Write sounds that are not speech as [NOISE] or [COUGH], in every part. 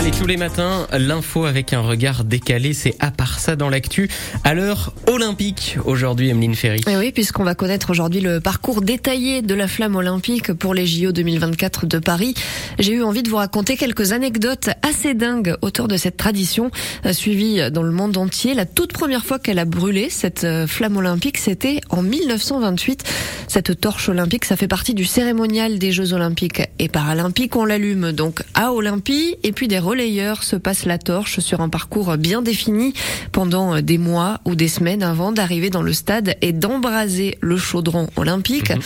Allez, tous les matins, l'info avec un regard décalé, c'est à part ça dans l'actu. À l'heure olympique, aujourd'hui, Emeline Ferry. Et oui, puisqu'on va connaître aujourd'hui le parcours détaillé de la flamme olympique pour les JO 2024 de Paris. J'ai eu envie de vous raconter quelques anecdotes assez dingues autour de cette tradition, euh, suivie dans le monde entier. La toute première fois qu'elle a brûlé, cette euh, flamme olympique, c'était en 1928. Cette torche olympique, ça fait partie du cérémonial des Jeux olympiques et paralympiques. On l'allume donc à Olympie et puis des relayeurs se passent la torche sur un parcours bien défini pendant des mois ou des semaines avant d'arriver dans le stade et d'embraser le chaudron olympique. Mhm.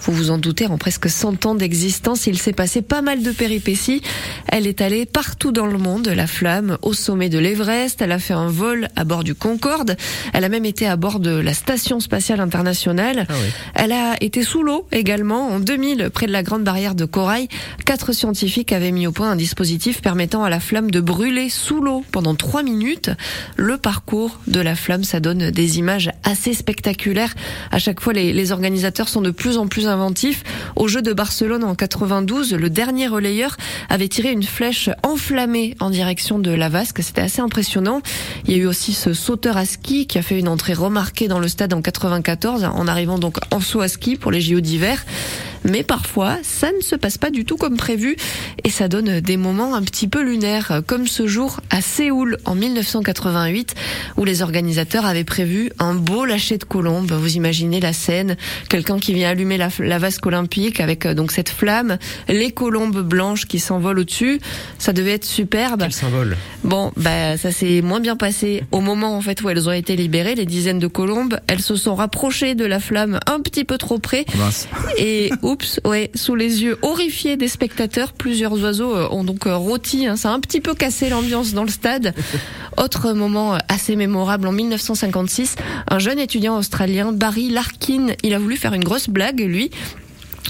Vous vous en doutez, en presque 100 ans d'existence, il s'est passé pas mal de péripéties. Elle est allée partout dans le monde, la flamme, au sommet de l'Everest. Elle a fait un vol à bord du Concorde. Elle a même été à bord de la Station spatiale internationale. Ah Elle a été sous l'eau également. En 2000, près de la Grande Barrière de Corail, quatre scientifiques avaient mis au point un dispositif permettant à la flamme de brûler sous l'eau pendant trois minutes. Le parcours de la flamme, ça donne des images assez spectaculaires. À chaque fois, les, les organisateurs sont de plus en plus inventifs. Au jeu de Barcelone en 92, le dernier relayeur avait tiré une flèche enflammée en direction de la vasque. C'était assez impressionnant. Il y a eu aussi ce sauteur à ski qui a fait une entrée remarquée dans le stade en 94 en arrivant donc en saut à ski pour les JO d'hiver. Mais parfois, ça ne se passe pas du tout comme prévu et ça donne des moments un petit peu lunaires, comme ce jour à Séoul en 1988 où les organisateurs avaient prévu un beau lâcher de colombes. Vous imaginez la scène, quelqu'un qui vient allumer la, vasque olympique avec euh, donc cette flamme, les colombes blanches qui s'envolent au-dessus. Ça devait être superbe. Quel symbole. Bon, bah ça s'est moins bien passé au moment en fait où elles ont été libérées, les dizaines de colombes. Elles se sont rapprochées de la flamme un petit peu trop près et [LAUGHS] oups, ouais, sous les yeux horrifiés des spectateurs, plusieurs oiseaux euh, ont donc euh, rôti. Hein. Ça a un petit peu cassé l'ambiance dans le stade. [LAUGHS] Autre moment euh, assez mémorable, en 1956, un jeune étudiant australien, Barry Larkin, il a voulu faire une grosse blague, lui.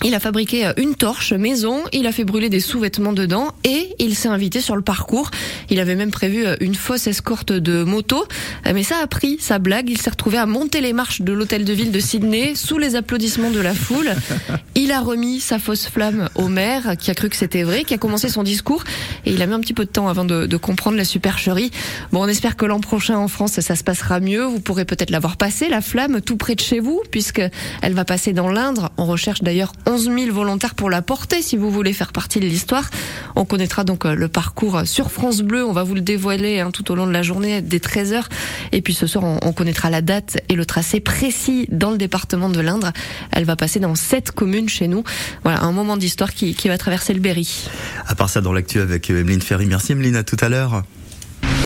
Il a fabriqué euh, une torche maison, il a fait brûler des sous-vêtements dedans et il s'est invité sur le parcours. Il avait même prévu euh, une fausse escorte de moto, euh, mais ça a pris sa blague. Il s'est retrouvé à monter les marches de l'hôtel de ville de Sydney sous les applaudissements de la foule. [LAUGHS] Il a remis sa fausse flamme au maire qui a cru que c'était vrai, qui a commencé son discours et il a mis un petit peu de temps avant de, de comprendre la supercherie. Bon, on espère que l'an prochain en France ça se passera mieux. Vous pourrez peut-être l'avoir passé la flamme tout près de chez vous puisque elle va passer dans l'Indre. On recherche d'ailleurs 11 000 volontaires pour la porter si vous voulez faire partie de l'histoire. On connaîtra donc euh, le parcours sur France Bleu. On va vous le dévoiler hein, tout au long de la journée dès 13h. Et puis ce soir, on, connaîtra la date et le tracé précis dans le département de l'Indre. Elle va passer dans sept communes chez nous. Voilà, un moment d'histoire qui, qui va traverser le Berry. À part ça, dans l'actu avec Emeline Ferry. Merci Emeline, à tout à l'heure.